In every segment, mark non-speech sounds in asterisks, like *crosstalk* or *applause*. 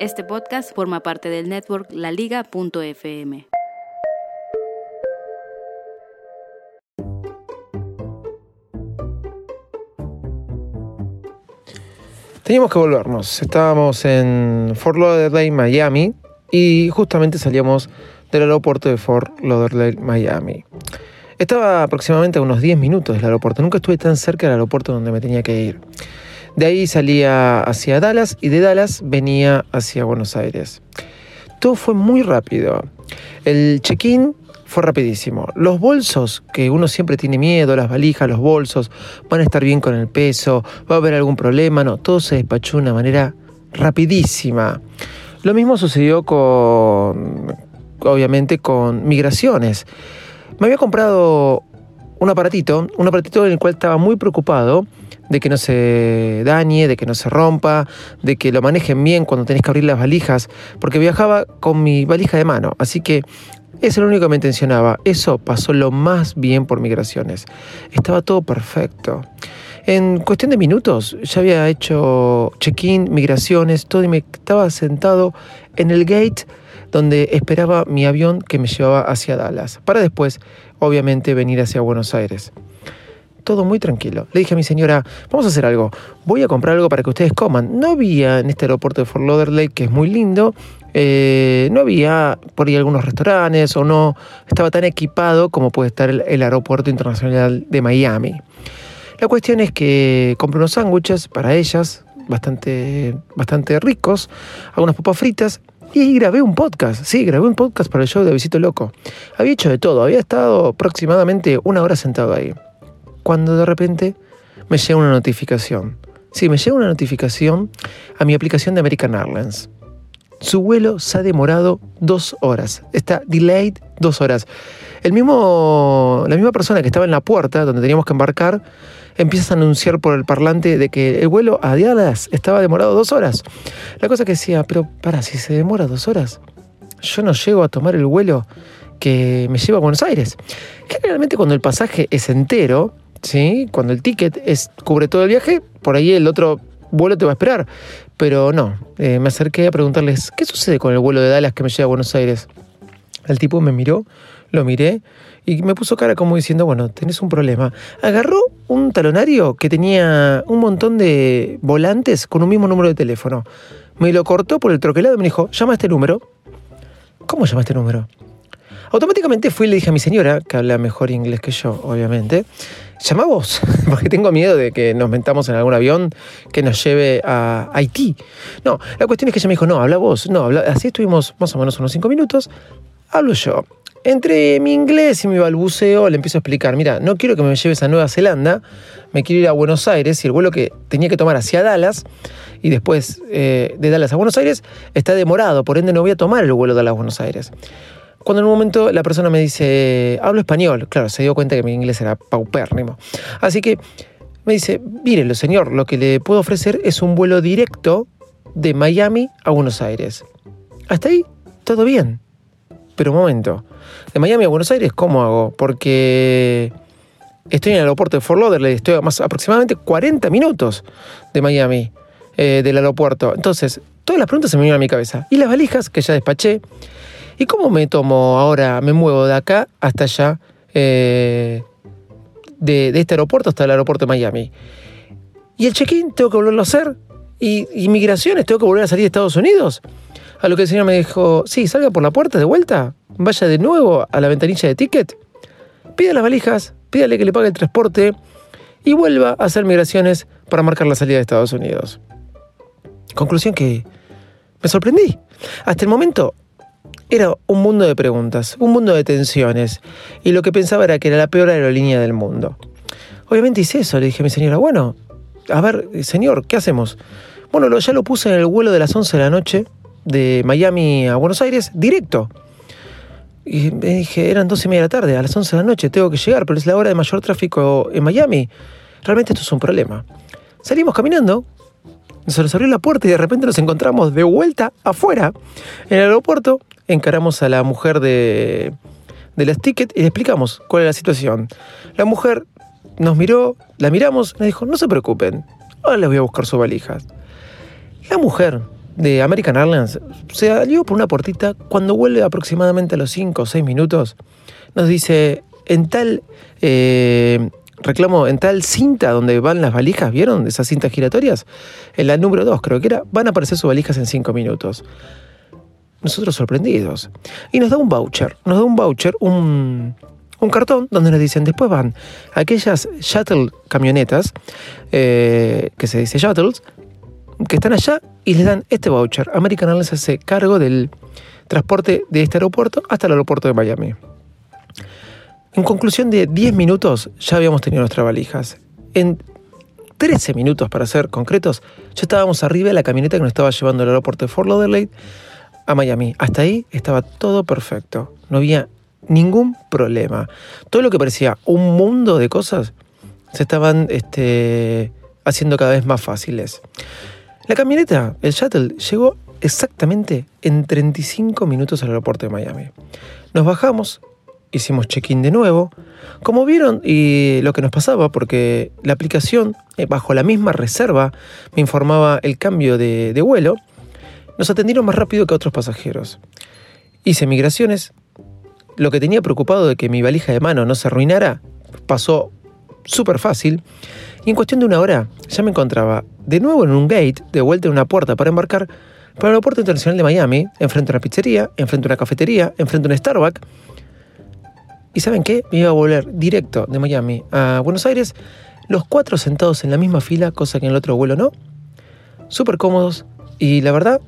Este podcast forma parte del network laliga.fm. Teníamos que volvernos. Estábamos en Fort Lauderdale, Miami, y justamente salíamos del aeropuerto de Fort Lauderdale, Miami. Estaba aproximadamente a unos 10 minutos del aeropuerto. Nunca estuve tan cerca del aeropuerto donde me tenía que ir. De ahí salía hacia Dallas y de Dallas venía hacia Buenos Aires. Todo fue muy rápido. El check-in fue rapidísimo. Los bolsos, que uno siempre tiene miedo, las valijas, los bolsos, van a estar bien con el peso, va a haber algún problema, no, todo se despachó de una manera rapidísima. Lo mismo sucedió con, obviamente, con migraciones. Me había comprado un aparatito, un aparatito en el cual estaba muy preocupado de que no se dañe, de que no se rompa, de que lo manejen bien cuando tenés que abrir las valijas, porque viajaba con mi valija de mano, así que es lo único que me intencionaba. Eso pasó lo más bien por migraciones. Estaba todo perfecto. En cuestión de minutos ya había hecho check-in, migraciones, todo y me estaba sentado en el gate donde esperaba mi avión que me llevaba hacia Dallas, para después, obviamente, venir hacia Buenos Aires. Todo muy tranquilo. Le dije a mi señora, vamos a hacer algo, voy a comprar algo para que ustedes coman. No había en este aeropuerto de Fort Lauderdale, que es muy lindo, eh, no había por ahí algunos restaurantes o no estaba tan equipado como puede estar el, aeropuerto internacional de Miami. La cuestión es que compré unos sándwiches para ellas, bastante, bastante ricos, algunas papas fritas y grabé un podcast, sí, grabé un podcast para el show de Visito Loco. Había hecho de todo, había estado aproximadamente una hora sentado ahí. Cuando de repente me llega una notificación. Sí, me llega una notificación a mi aplicación de American Airlines. Su vuelo se ha demorado dos horas. Está delayed dos horas. El mismo, la misma persona que estaba en la puerta donde teníamos que embarcar empieza a anunciar por el parlante de que el vuelo a Dallas estaba demorado dos horas. La cosa que decía, pero para, si se demora dos horas, yo no llego a tomar el vuelo que me lleva a Buenos Aires. Generalmente cuando el pasaje es entero, ¿sí? cuando el ticket es, cubre todo el viaje, por ahí el otro vuelo te va a esperar. Pero no, eh, me acerqué a preguntarles, ¿qué sucede con el vuelo de Dallas que me lleva a Buenos Aires? El tipo me miró, lo miré y me puso cara como diciendo, bueno, tenés un problema. Agarró un talonario que tenía un montón de volantes con un mismo número de teléfono. Me lo cortó por el troquelado y me dijo, llama a este número. ¿Cómo llama este número? Automáticamente fui y le dije a mi señora, que habla mejor inglés que yo, obviamente, llama vos, *laughs* porque tengo miedo de que nos mentamos en algún avión que nos lleve a Haití. No, la cuestión es que ella me dijo, no, habla vos. No, habla... así estuvimos más o menos unos cinco minutos. Hablo yo. Entre mi inglés y mi balbuceo le empiezo a explicar, mira, no quiero que me lleves a Nueva Zelanda, me quiero ir a Buenos Aires y el vuelo que tenía que tomar hacia Dallas y después eh, de Dallas a Buenos Aires está demorado, por ende no voy a tomar el vuelo de Dallas a Buenos Aires. Cuando en un momento la persona me dice, hablo español, claro, se dio cuenta que mi inglés era paupérrimo. Así que me dice, mírelo señor, lo que le puedo ofrecer es un vuelo directo de Miami a Buenos Aires. Hasta ahí, todo bien. Pero un momento, de Miami a Buenos Aires, ¿cómo hago? Porque estoy en el aeropuerto de Fort Lauderdale, estoy más aproximadamente 40 minutos de Miami, eh, del aeropuerto. Entonces, todas las preguntas se me vienen a mi cabeza. Y las valijas que ya despaché. ¿Y cómo me tomo ahora, me muevo de acá hasta allá, eh, de, de, este aeropuerto hasta el aeropuerto de Miami? ¿Y el check-in tengo que volverlo a hacer? ¿Y inmigraciones tengo que volver a salir de Estados Unidos? A lo que el señor me dijo, sí, salga por la puerta de vuelta, vaya de nuevo a la ventanilla de ticket, pida las valijas, pídale que le pague el transporte y vuelva a hacer migraciones para marcar la salida de Estados Unidos. Conclusión que me sorprendí. Hasta el momento era un mundo de preguntas, un mundo de tensiones, y lo que pensaba era que era la peor aerolínea del mundo. Obviamente hice eso, le dije a mi señora, bueno, a ver, señor, ¿qué hacemos? Bueno, ya lo puse en el vuelo de las 11 de la noche de Miami a Buenos Aires, directo. Y me dije, eran 12 y media de la tarde, a las 11 de la noche tengo que llegar, pero es la hora de mayor tráfico en Miami. Realmente esto es un problema. Salimos caminando, se nos abrió la puerta y de repente nos encontramos de vuelta afuera, en el aeropuerto. Encaramos a la mujer de, de las tickets y le explicamos cuál era la situación. La mujer nos miró, la miramos, nos dijo, no se preocupen, ahora les voy a buscar sus valijas. La mujer de American Airlines se salió por una puertita cuando vuelve aproximadamente a los 5 o 6 minutos. Nos dice, en tal eh, reclamo, en tal cinta donde van las valijas, ¿vieron? Esas cintas giratorias. En la número 2 creo que era, van a aparecer sus valijas en 5 minutos. Nosotros sorprendidos. Y nos da un voucher, nos da un voucher, un, un cartón donde nos dicen, después van aquellas shuttle camionetas, eh, que se dice shuttles, que están allá y les dan este voucher. American Airlines hace cargo del transporte de este aeropuerto hasta el aeropuerto de Miami. En conclusión de 10 minutos ya habíamos tenido nuestras valijas. En 13 minutos, para ser concretos, ya estábamos arriba de la camioneta que nos estaba llevando al aeropuerto de Fort Lauderdale a Miami. Hasta ahí estaba todo perfecto. No había ningún problema. Todo lo que parecía un mundo de cosas se estaban este, haciendo cada vez más fáciles. La camioneta, el shuttle, llegó exactamente en 35 minutos al aeropuerto de Miami. Nos bajamos, hicimos check-in de nuevo. Como vieron y lo que nos pasaba, porque la aplicación, eh, bajo la misma reserva, me informaba el cambio de, de vuelo, nos atendieron más rápido que otros pasajeros. Hice migraciones. Lo que tenía preocupado de que mi valija de mano no se arruinara pasó súper fácil. Y en cuestión de una hora ya me encontraba de nuevo en un gate, de vuelta en una puerta para embarcar para el aeropuerto internacional de Miami, enfrente a una pizzería, enfrente a una cafetería, enfrente a un Starbucks. ¿Y saben qué? Me iba a volver directo de Miami a Buenos Aires, los cuatro sentados en la misma fila, cosa que en el otro vuelo no. Súper cómodos y la verdad,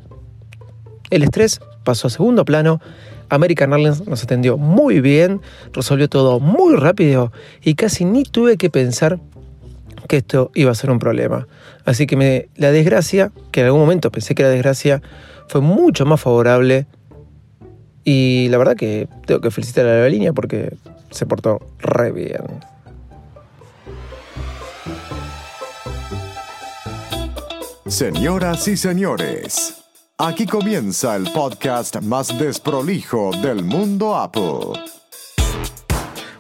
el estrés pasó a segundo plano. American Airlines nos atendió muy bien, resolvió todo muy rápido y casi ni tuve que pensar que esto iba a ser un problema. Así que me, la desgracia, que en algún momento pensé que era desgracia, fue mucho más favorable. Y la verdad que tengo que felicitar a la aerolínea porque se portó re bien. Señoras y señores, aquí comienza el podcast más desprolijo del mundo Apple.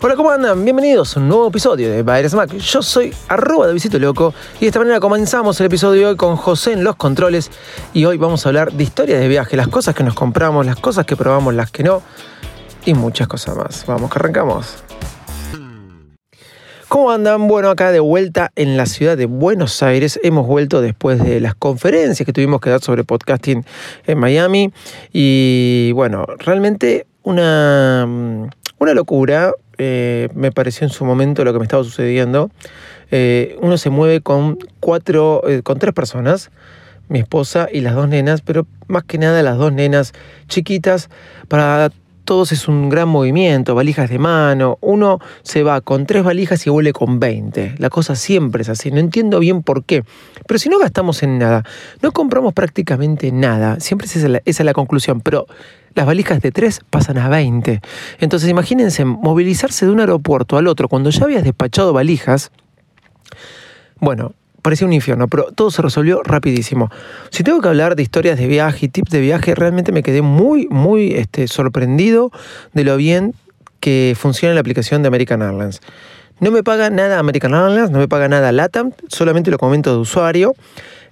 Hola, ¿cómo andan? Bienvenidos a un nuevo episodio de Baires Mac. Yo soy arroba de Visito Loco y de esta manera comenzamos el episodio de hoy con José en los controles y hoy vamos a hablar de historias de viaje, las cosas que nos compramos, las cosas que probamos, las que no y muchas cosas más. Vamos, que arrancamos. ¿Cómo andan? Bueno, acá de vuelta en la ciudad de Buenos Aires. Hemos vuelto después de las conferencias que tuvimos que dar sobre podcasting en Miami. Y bueno, realmente una, una locura. Eh, me pareció en su momento lo que me estaba sucediendo. Eh, uno se mueve con cuatro, eh, con tres personas, mi esposa y las dos nenas, pero más que nada las dos nenas chiquitas, para todos es un gran movimiento, valijas de mano, uno se va con tres valijas y vuelve con 20. La cosa siempre es así, no entiendo bien por qué. Pero si no gastamos en nada, no compramos prácticamente nada, siempre esa es la, esa es la conclusión, pero las valijas de tres pasan a 20. Entonces imagínense movilizarse de un aeropuerto al otro cuando ya habías despachado valijas. Bueno, parecía un infierno, pero todo se resolvió rapidísimo. Si tengo que hablar de historias de viaje y tips de viaje, realmente me quedé muy, muy este, sorprendido de lo bien que funciona la aplicación de American Airlines. No me paga nada American Airlines, no me paga nada LATAM, solamente lo comento de usuario.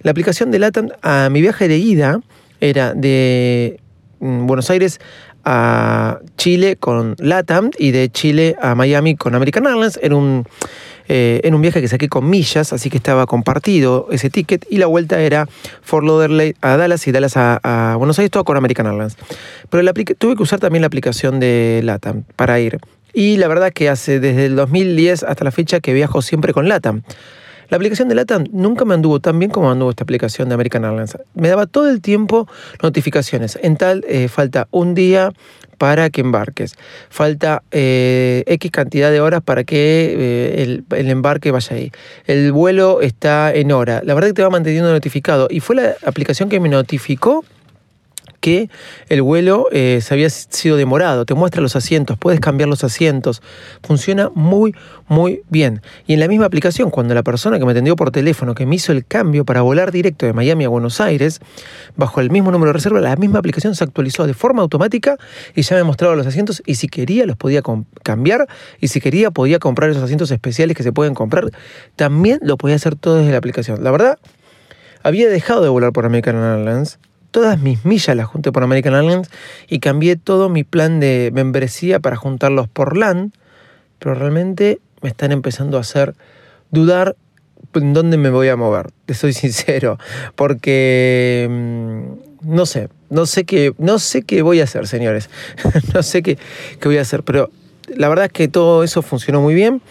La aplicación de LATAM a mi viaje de ida era de Buenos Aires a Chile con LATAM y de Chile a Miami con American Airlines. Era un, eh, en un viaje que saqué con millas, así que estaba compartido ese ticket. Y la vuelta era Fort Lauderdale a Dallas y Dallas a, a Buenos Aires, todo con American Airlines. Pero tuve que usar también la aplicación de LATAM para ir. Y la verdad que hace desde el 2010 hasta la fecha que viajo siempre con LATAM. La aplicación de LATAM nunca me anduvo tan bien como anduvo esta aplicación de American Airlines. Me daba todo el tiempo notificaciones. En tal, eh, falta un día para que embarques. Falta eh, X cantidad de horas para que eh, el, el, embarque vaya ahí. El vuelo está en hora. La verdad que te va manteniendo notificado. Y fue la aplicación que me notificó que el vuelo eh, se había sido demorado, te muestra los asientos, puedes cambiar los asientos, funciona muy, muy bien. Y en la misma aplicación, cuando la persona que me atendió por teléfono, que me hizo el cambio para volar directo de Miami a Buenos Aires, bajo el mismo número de reserva, la misma aplicación se actualizó de forma automática y ya me mostraba los asientos y si quería los podía cambiar y si quería podía comprar esos asientos especiales que se pueden comprar, también lo podía hacer todo desde la aplicación. La verdad, había dejado de volar por American Airlines todas mis millas las junté por American Airlines y cambié todo mi plan de membresía para juntarlos por LAN, pero realmente me están empezando a hacer dudar en dónde me voy a mover, te soy *laughs* sincero, porque mm, no sé, no sé qué, no sé qué voy a hacer, señores, *laughs* no sé qué, qué voy a hacer, pero la verdad es que todo eso funcionó muy bien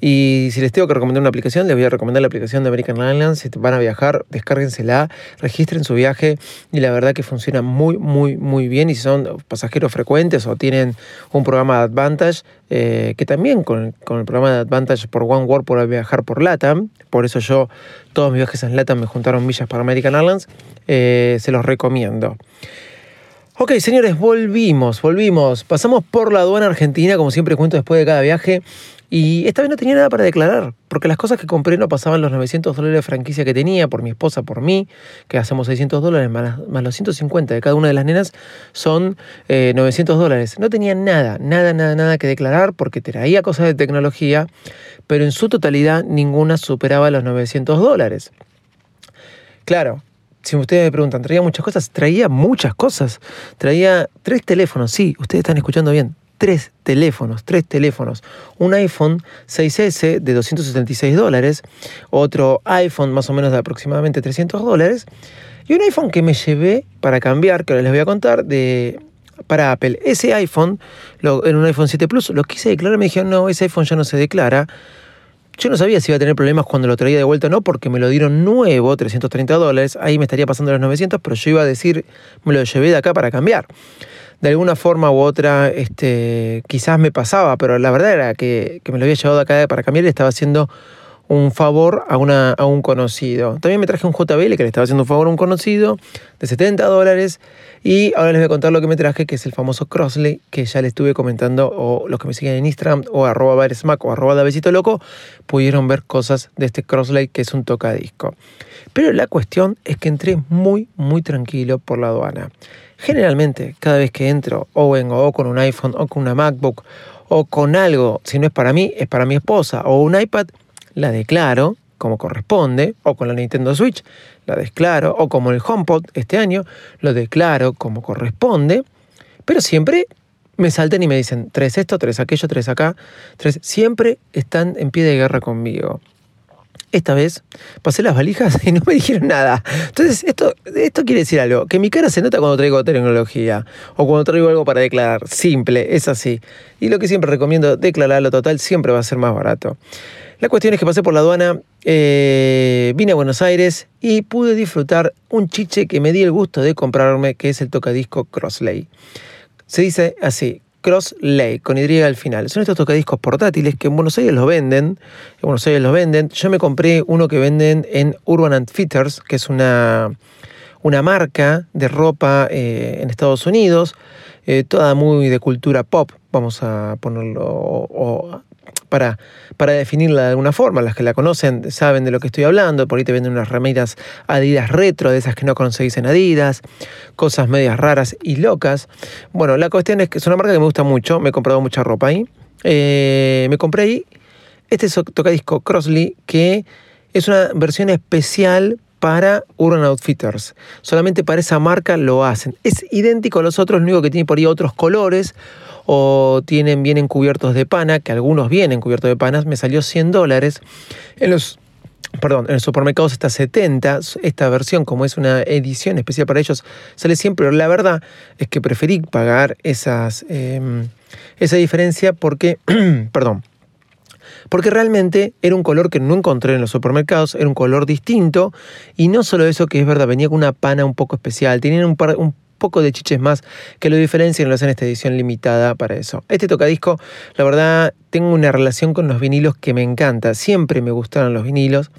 y si les tengo que recomendar una aplicación, les voy a recomendar la aplicación de American Airlines. Si van a viajar, descárguensela, registren su viaje y la verdad que funciona muy, muy, muy bien. Y si son pasajeros frecuentes o tienen un programa de Advantage, eh, que también con, el programa de Advantage por One World puedo viajar por LATAM, por eso yo, todos mis viajes en LATAM me juntaron millas para American Airlines, eh, se los recomiendo. Ok, señores, volvimos, volvimos. Pasamos por la aduana argentina, como siempre cuento después de cada viaje. Y esta vez no tenía nada para declarar, porque las cosas que compré no pasaban los 900 dólares de franquicia que tenía por mi esposa, por mí, que hacemos 600 dólares, más, los 150 de cada una de las nenas, son 900 eh, dólares. No tenía nada, nada, nada, nada que declarar, porque traía cosas de tecnología, pero en su totalidad ninguna superaba los 900 dólares. Claro, si ustedes me preguntan, ¿traía muchas cosas? Traía muchas cosas. Traía tres teléfonos, sí, ustedes están escuchando bien. Tres teléfonos, tres teléfonos. Un iPhone 6S de 276 dólares, otro iPhone más o menos de aproximadamente 300 dólares, y un iPhone que me llevé para cambiar, que ahora les voy a contar, de, para Apple. Ese iPhone, en un iPhone 7 Plus, lo quise declarar, me dijeron, no, ese iPhone ya no se declara. Yo no sabía si iba a tener problemas cuando lo traía de vuelta o no, porque me lo dieron nuevo, 330 dólares. Ahí me estaría pasando los 900, pero yo iba a decir, me lo llevé de acá para cambiar. De alguna forma u otra, este, quizás me pasaba, pero la verdad era que, que me lo había llevado de acá para cambiar y estaba haciendo un favor a, una, a un conocido. También me traje un JBL que le estaba haciendo un favor a un conocido de 70 dólares. Y ahora les voy a contar lo que me traje, que es el famoso Crossley, que ya les estuve comentando, o los que me siguen en Instagram, o arroba baresmac, o arroba besito loco, pudieron ver cosas de este Crossley, que es un tocadisco. Pero la cuestión es que entré muy, muy tranquilo por la aduana. Generalmente, cada vez que entro, o vengo o con un iPhone, o con una MacBook, o con algo, si no es para mí, es para mi esposa, o un iPad, la declaro como corresponde, o con la Nintendo Switch, la declaro, o como el HomePod este año, lo declaro como corresponde, pero siempre me salten y me dicen, tres esto, tres aquello, tres acá, tres, siempre están en pie de guerra conmigo. Esta vez pasé las valijas *laughs* y no me dijeron nada. Entonces, esto, esto quiere decir algo, que mi cara se nota cuando traigo tecnología o cuando traigo algo para declarar. Simple, es así. Y lo que siempre recomiendo, declararlo total, siempre va a ser más barato. La cuestión es que pasé por la aduana, eh, vine a Buenos Aires y pude disfrutar un chiche que me di el gusto de comprarme, que es el tocadisco Crossley. Se dice así, Crossley, con Y al final. Son estos tocadiscos portátiles que en Buenos Aires los venden. En Buenos Aires los venden. Yo me compré uno que venden en Urban Outfitters, que es una, una marca de ropa eh, en Estados Unidos, eh, toda muy de cultura pop, vamos a ponerlo, o, para, para definirla de alguna forma. Las que la conocen saben de lo que estoy hablando. Por ahí te venden unas remeras Adidas retro, de esas que no conseguís en Adidas, cosas medias raras y locas. Bueno, la cuestión es que es una marca que me gusta mucho. Me he comprado mucha ropa ahí. Eh, me compré ahí este tocadisco Crossley que es una versión especial para Urban Outfitters. Solamente para esa marca lo hacen. Es idéntico a los otros, lo único que tiene por ahí otros colores o tienen, vienen cubiertos de pana, que algunos vienen cubiertos de panas, me salió 100 dólares. En los perdón, en los supermercados está 70, esta versión como es una edición especial para ellos sale siempre, pero la verdad es que preferí pagar em, esa diferencia porque, *clears throat* perdón, porque realmente era un color que no encontré en los supermercados, era un color distinto, y no solo eso que es verdad, venía con una pana un poco especial, tenían un, par, un poco de chiches más que lo diferencian y lo hacen esta edición limitada para eso. Este tocadisco, la verdad, tengo una relación con los vinilos que me encanta. Siempre me gustaron los vinilos.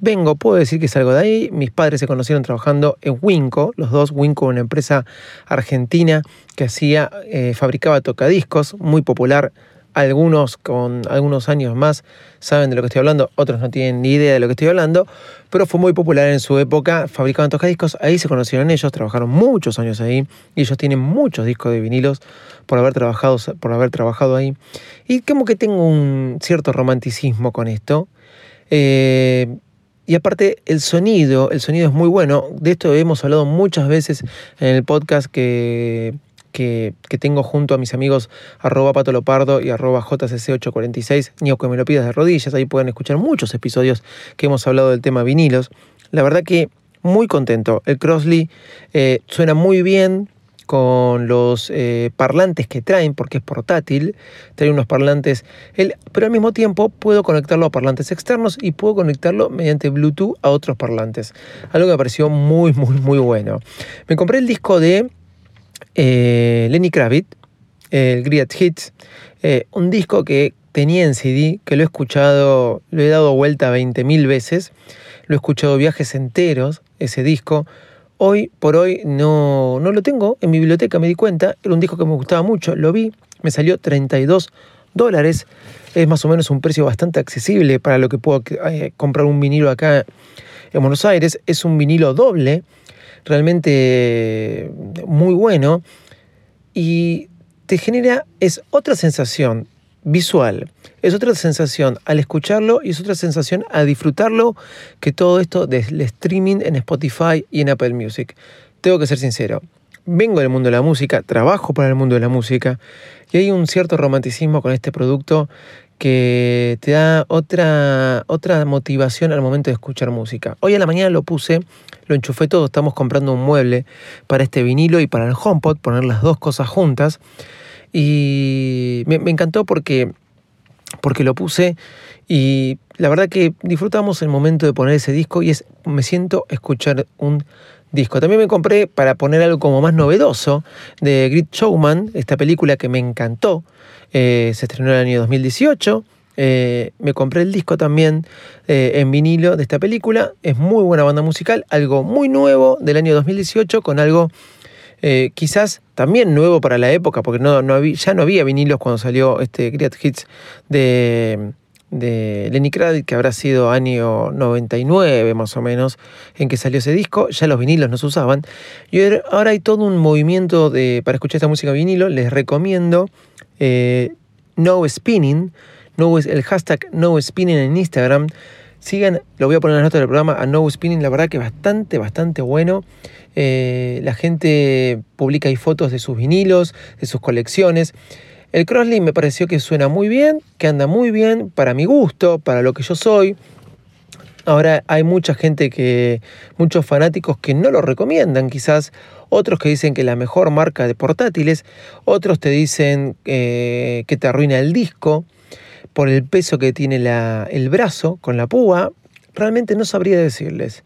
Vengo, puedo decir que salgo de ahí. Mis padres se conocieron trabajando en Winco, los dos. Winco, una empresa argentina que hacía, eh, fabricaba tocadiscos, muy popular algunos con algunos años más saben de lo que estoy hablando, otros no tienen ni idea de lo que estoy hablando, pero fue muy popular en su época, fabricaban tocadiscos, ahí se conocieron ellos, trabajaron muchos años ahí y ellos tienen muchos discos de vinilos por haber trabajado, por haber trabajado ahí. Y como que tengo un cierto romanticismo con esto. Eh, y aparte el sonido, el sonido es muy bueno. De esto hemos hablado muchas veces en el podcast que que, tengo junto a mis amigos arroba patolopardo y arroba jcc846, ni que me lo pidas de rodillas, ahí pueden escuchar muchos episodios que hemos hablado del tema vinilos. La verdad que muy contento. El Crossley eh, suena muy bien con los eh, parlantes que traen, porque es portátil, trae unos parlantes, pero al mismo tiempo puedo conectarlo a parlantes externos y puedo conectarlo mediante Bluetooth a otros parlantes. Algo que me pareció muy, muy, muy bueno. Me compré el disco de eh, Lenny Kravitz, el Great Hits, eh, un disco que tenía en CD, que lo he escuchado, lo he dado vuelta 20.000 veces, lo he escuchado viajes enteros, ese disco. Hoy por hoy no, no lo tengo en mi biblioteca, me di cuenta, era un disco que me gustaba mucho, lo vi, me salió 32 dólares, es más o menos un precio bastante accesible para lo que puedo eh, comprar un vinilo acá en Buenos Aires, es un vinilo doble, realmente muy bueno y te genera, es otra sensación visual, es otra sensación al escucharlo y es otra sensación a disfrutarlo que todo esto del streaming en Spotify y en Apple Music. Tengo que ser sincero, vengo del mundo de la música, trabajo para el mundo de la música y hay un cierto romanticismo con este producto que te da otra, otra motivación al momento de escuchar música. Hoy a la mañana lo puse, lo enchufé todo, estamos comprando un mueble para este vinilo y para el HomePod, poner las dos cosas juntas. Y me, encantó porque, porque lo puse y la verdad que disfrutamos el momento de poner ese disco y es, me siento escuchar un disco. También me compré para poner algo como más novedoso de Grit Showman, esta película que me encantó. Eh, se estrenó en el año 2018. Eh, me compré el disco también eh, en vinilo de esta película. Es muy buena banda musical, algo muy nuevo del año 2018 con algo quizás también nuevo para la época, porque no, había, ya no había vinilos cuando salió este Great Hits de, de Lenny Kravitz, que habrá sido año 99 más o menos, en que salió ese disco. Ya los vinilos no se usaban. Y ahora hay todo un movimiento de, para escuchar esta música vinilo. Les recomiendo eh, no Spinning, el hashtag No Spinning en Instagram. Sigan, lo voy a poner en las notas del programa, a No Spinning, la verdad que bastante, bastante bueno. Eh, la gente publica ahí fotos de sus vinilos, de sus colecciones. El Crossley me pareció que suena muy bien, que anda muy bien para mi gusto, para lo que yo soy. Ahora hay mucha gente que, muchos fanáticos que no lo recomiendan quizás, otros que dicen que la mejor marca de portátiles, otros te dicen eh, que te arruina el disco por el peso que tiene el brazo con la púa. Realmente no sabría decirles.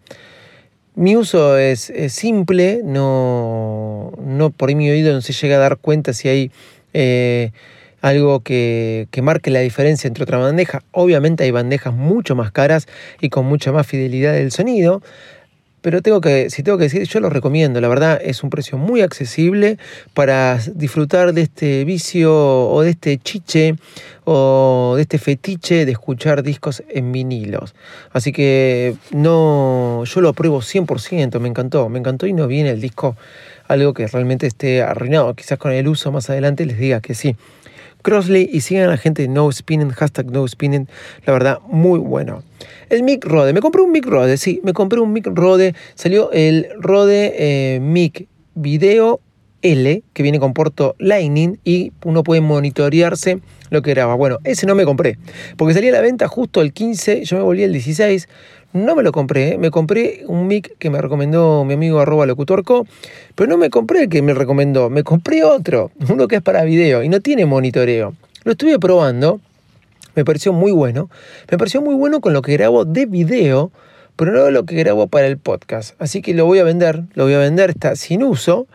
Mi uso es, simple, no, no por mi oído no se llega a dar cuenta si hay eh, algo que, que, marque la diferencia entre otra bandeja. Obviamente hay bandejas mucho más caras y con mucha más fidelidad del sonido, pero tengo que, si tengo que decir, yo lo recomiendo, la verdad es un precio muy accesible para disfrutar de este vicio o de este chiche o de este fetiche de escuchar discos en vinilos. Así que no, yo lo apruebo 100%, me encantó, me encantó y no viene el disco algo que realmente esté arruinado. Quizás con el uso más adelante les diga que sí. Crossley y sigan a la gente de No Spinning, hashtag No Spinning, la verdad, muy bueno. El Mic Rode, me compré un Mic Rode, sí, me compré un Mic Rode, salió el Rode eh, Mic Video L, que viene con puerto Lightning y uno puede monitorearse lo que graba. Bueno, ese no me compré, porque salía a la venta justo el 15, yo me volví el 16, no me lo compré, ¿eh? me compré un mic que me recomendó mi amigo locutorco, pero no me compré el que me recomendó, me compré otro, uno que es para video y no tiene monitoreo. Lo estuve probando, me pareció muy bueno. Me pareció muy bueno con lo que grabo de video, pero no lo que grabo para el podcast. Así que lo voy a vender, lo voy a vender, está sin uso.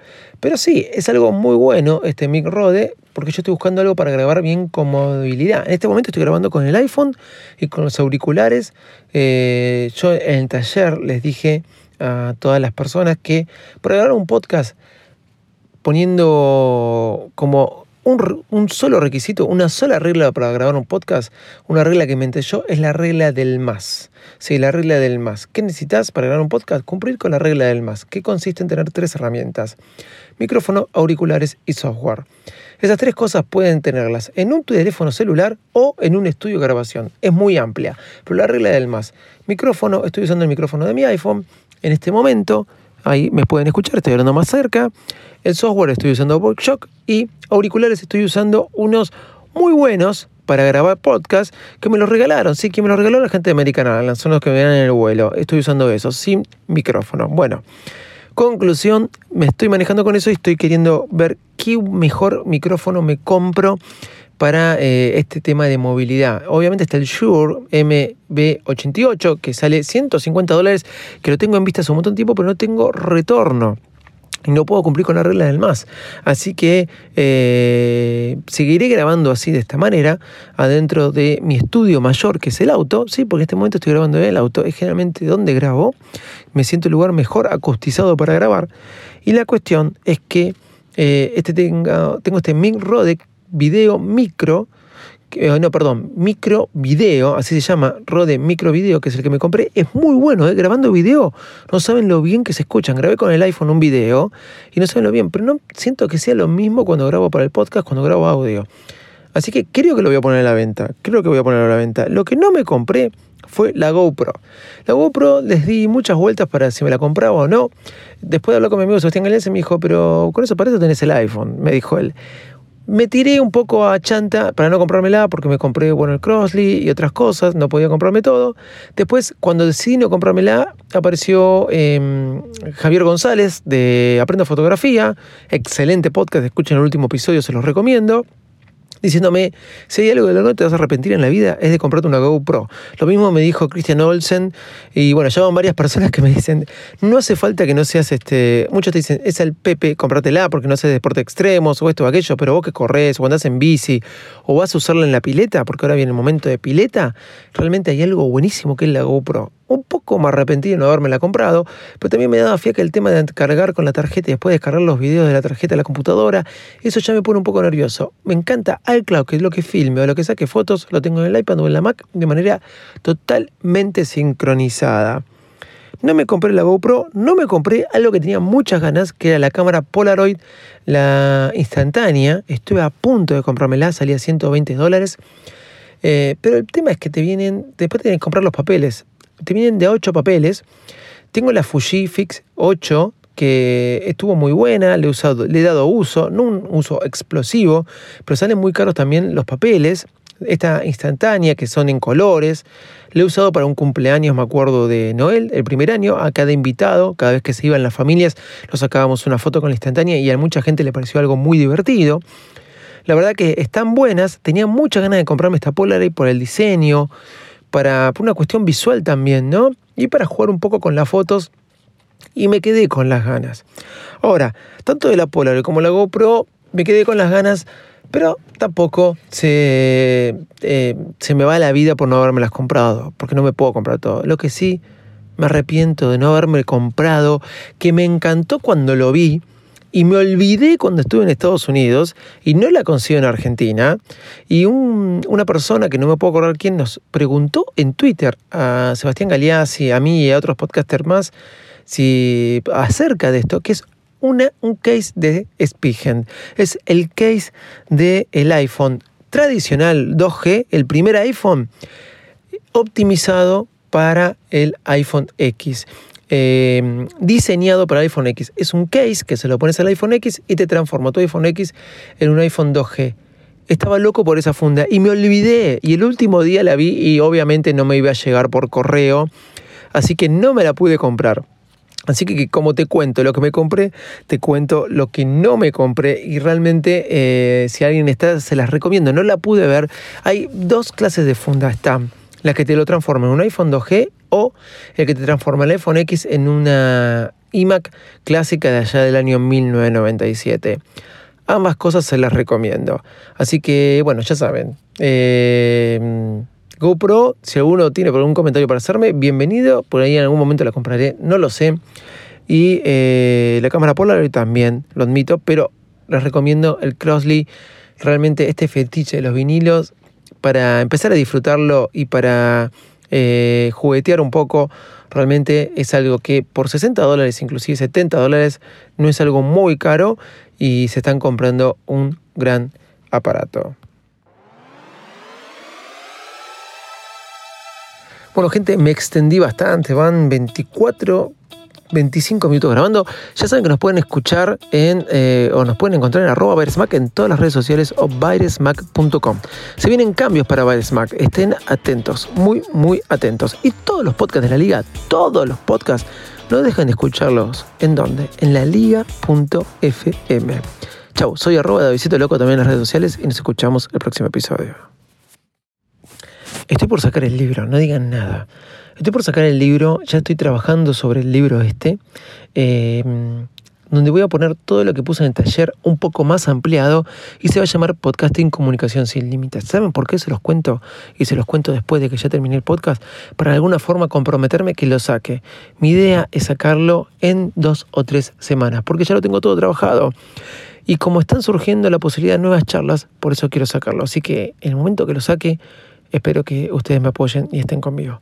Pero sí, es algo muy bueno este mic Rode, porque yo estoy buscando algo para grabar bien con movilidad. En este momento estoy grabando con el iPhone y con los auriculares. Eh, yo en el taller les dije a todas las personas que para grabar un podcast poniendo como un, solo requisito, una sola regla para grabar un podcast, una regla que inventé yo, es la regla del más. Sí, la regla del más. ¿Qué necesitas para grabar un podcast? Cumplir con la regla del más, que consiste en tener tres herramientas. Micrófono, auriculares y software. Esas tres cosas pueden tenerlas en un teléfono celular o en un estudio de grabación. Es muy amplia, pero la regla del más. Micrófono, estoy usando el micrófono de mi iPhone en este momento. Ahí me pueden escuchar, estoy hablando más cerca. El software estoy usando Boxshock y auriculares estoy usando unos muy buenos para grabar podcast que me los regalaron, sí, que me los regaló la gente de American Airlines, son los que me dan en el vuelo. Estoy usando eso, sin micrófono. Bueno, conclusión, me estoy manejando con eso y estoy queriendo ver qué mejor micrófono me compro para eh, este tema de movilidad. Obviamente está el Shure MB88 que sale 150 dólares, que lo tengo en vista hace un montón de tiempo, pero no tengo retorno. Y no puedo cumplir con la regla del más. Así que eh, seguiré grabando así de esta manera adentro de mi estudio mayor que es el auto, sí, porque en este momento estoy grabando en el auto, es generalmente donde grabo, me siento el lugar mejor acustizado para grabar. Y la cuestión es que eh, este tenga, tengo este mic Rode video micro eh, no, perdón, micro video, así se llama, Rode micro video, que es el que me compré, es muy bueno, ¿eh? grabando video, no saben lo bien que se escuchan, grabé con el iPhone un video y no saben lo bien, pero no siento que sea lo mismo cuando grabo para el podcast, cuando grabo audio. Así que creo que lo voy a poner a la venta, creo que voy a ponerlo a la venta. Lo que no me compré fue la GoPro. La GoPro les di muchas vueltas para si me la compraba o no. Después de hablar con mi amigo Sebastián Galés, me dijo, pero con eso para eso tenés el iPhone, me dijo él. Me tiré un poco a chanta para no comprármela porque me compré bueno, el Crossley y otras cosas, no podía comprarme todo. Después, cuando decidí no comprármela, apareció em, Javier González de Aprendo Fotografía, excelente podcast, escuchen el último episodio, se los recomiendo diciéndome, si hay algo de lo que te vas a arrepentir en la vida es de comprarte una GoPro. Lo mismo me dijo Christian Olsen y bueno, llaman varias personas que me dicen, no hace falta que no seas este, muchos te dicen, es el Pepe, cómpratela porque no haces deporte extremos o esto o aquello, pero vos que corres o andás en bici o vas a usarla en la pileta, porque ahora viene el momento de pileta, realmente hay algo buenísimo que es la GoPro un poco me arrepentí de no haberme comprado, pero también me daba fiaca el tema de cargar con la tarjeta y después descargar los videos de la tarjeta a la computadora. Eso ya me pone un poco nervioso. Me encanta iCloud, que es lo que filme o lo que saque fotos, lo tengo en el iPad o en la Mac de manera totalmente sincronizada. No me compré la GoPro, no me compré algo que tenía muchas ganas, que era la cámara Polaroid, la instantánea. Estuve a punto de comprármela, salía 120 dólares. Eh, pero el tema es que te vienen, después tienes que comprar los papeles te vienen de 8 papeles. Tengo la Fujifix 8 que estuvo muy buena, le he, usado, le he dado uso, no un uso explosivo, pero salen muy caros también los papeles. Esta instantánea que son en colores, le he usado para un cumpleaños, me acuerdo de Noel, el primer año, a cada invitado, cada vez que se iban las familias, nos sacábamos una foto con la instantánea y a mucha gente le pareció algo muy divertido. La verdad que están buenas, tenía muchas ganas de comprarme esta Polaroid por el diseño, para, por una cuestión visual también, ¿no? Y para jugar un poco con las fotos y me quedé con las ganas. Ahora, tanto de la Polaroid como la GoPro, me quedé con las ganas, pero tampoco se, eh, se me va la vida por no haberme las comprado, porque no me puedo comprar todo. Lo que sí, me arrepiento de no haberme comprado, que me encantó cuando lo vi, y me olvidé cuando estuve en Estados Unidos y no la consigo en Argentina. Y una persona que no me puedo acordar quién nos preguntó en Twitter a Sebastián Galeazzi, a mí y a otros podcasters más si, acerca de esto, que es un case de Spigen. Es el case del el iPhone tradicional 2G, el primer iPhone optimizado para el iPhone X. Em, diseñado para iPhone X. Es un case que se lo pones al iPhone X y te transforma tu iPhone X en un iPhone 2G. Estaba loco por esa funda y me olvidé. Y el último día la vi y obviamente no me iba a llegar por correo. Así que no me la pude comprar. Así que como te cuento lo que me compré, te cuento lo que no me compré y realmente eh, si alguien está, se las recomiendo. No la pude ver. Hay dos clases de funda. Está la que te lo transforma en un iPhone 2G o el que te transforma el iPhone X en una iMac clásica de allá del año 1997. Ambas cosas se las recomiendo. Así que, bueno, ya saben. Eh, GoPro, si alguno tiene algún comentario para hacerme, bienvenido. Por ahí en algún momento la compraré, no lo sé. Y eh, la cámara Polaroid también, lo admito, pero les recomiendo el Crossley. Realmente este fetiche de los vinilos, para empezar a disfrutarlo y para eh, juguetear un poco, realmente es algo que por 60 dólares, inclusive 70 dólares, no es algo muy caro y se están comprando un gran aparato. Bueno, gente, me extendí bastante, van 24, 25 minutos grabando. Ya saben que nos pueden escuchar en, eh, o nos pueden encontrar en arroba Virusmac en todas las redes sociales o virusmac.com. Se vienen cambios para Virusmac, estén atentos, muy, muy atentos. Y todos los podcasts de la liga, todos los podcasts, no dejen de escucharlos. ¿En dónde? En la liga.fm. Chau, soy arroba Davidito Loco también en las redes sociales y nos escuchamos el próximo episodio. Estoy por sacar el libro, no digan nada. Estoy por sacar el libro, ya estoy trabajando sobre el libro este, eh, donde voy a poner todo lo que puse en el taller un poco más ampliado y se va a llamar Podcasting Comunicación sin Límites. ¿Saben por qué se los cuento? Y se los cuento después de que ya terminé el podcast, para de alguna forma comprometerme que lo saque. Mi idea es sacarlo en dos o tres semanas, porque ya lo tengo todo trabajado. Y como están surgiendo la posibilidad de nuevas charlas, por eso quiero sacarlo. Así que en el momento que lo saque, Espero que ustedes me apoyen y estén conmigo.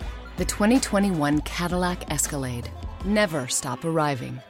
The 2021 Cadillac Escalade. Never stop arriving.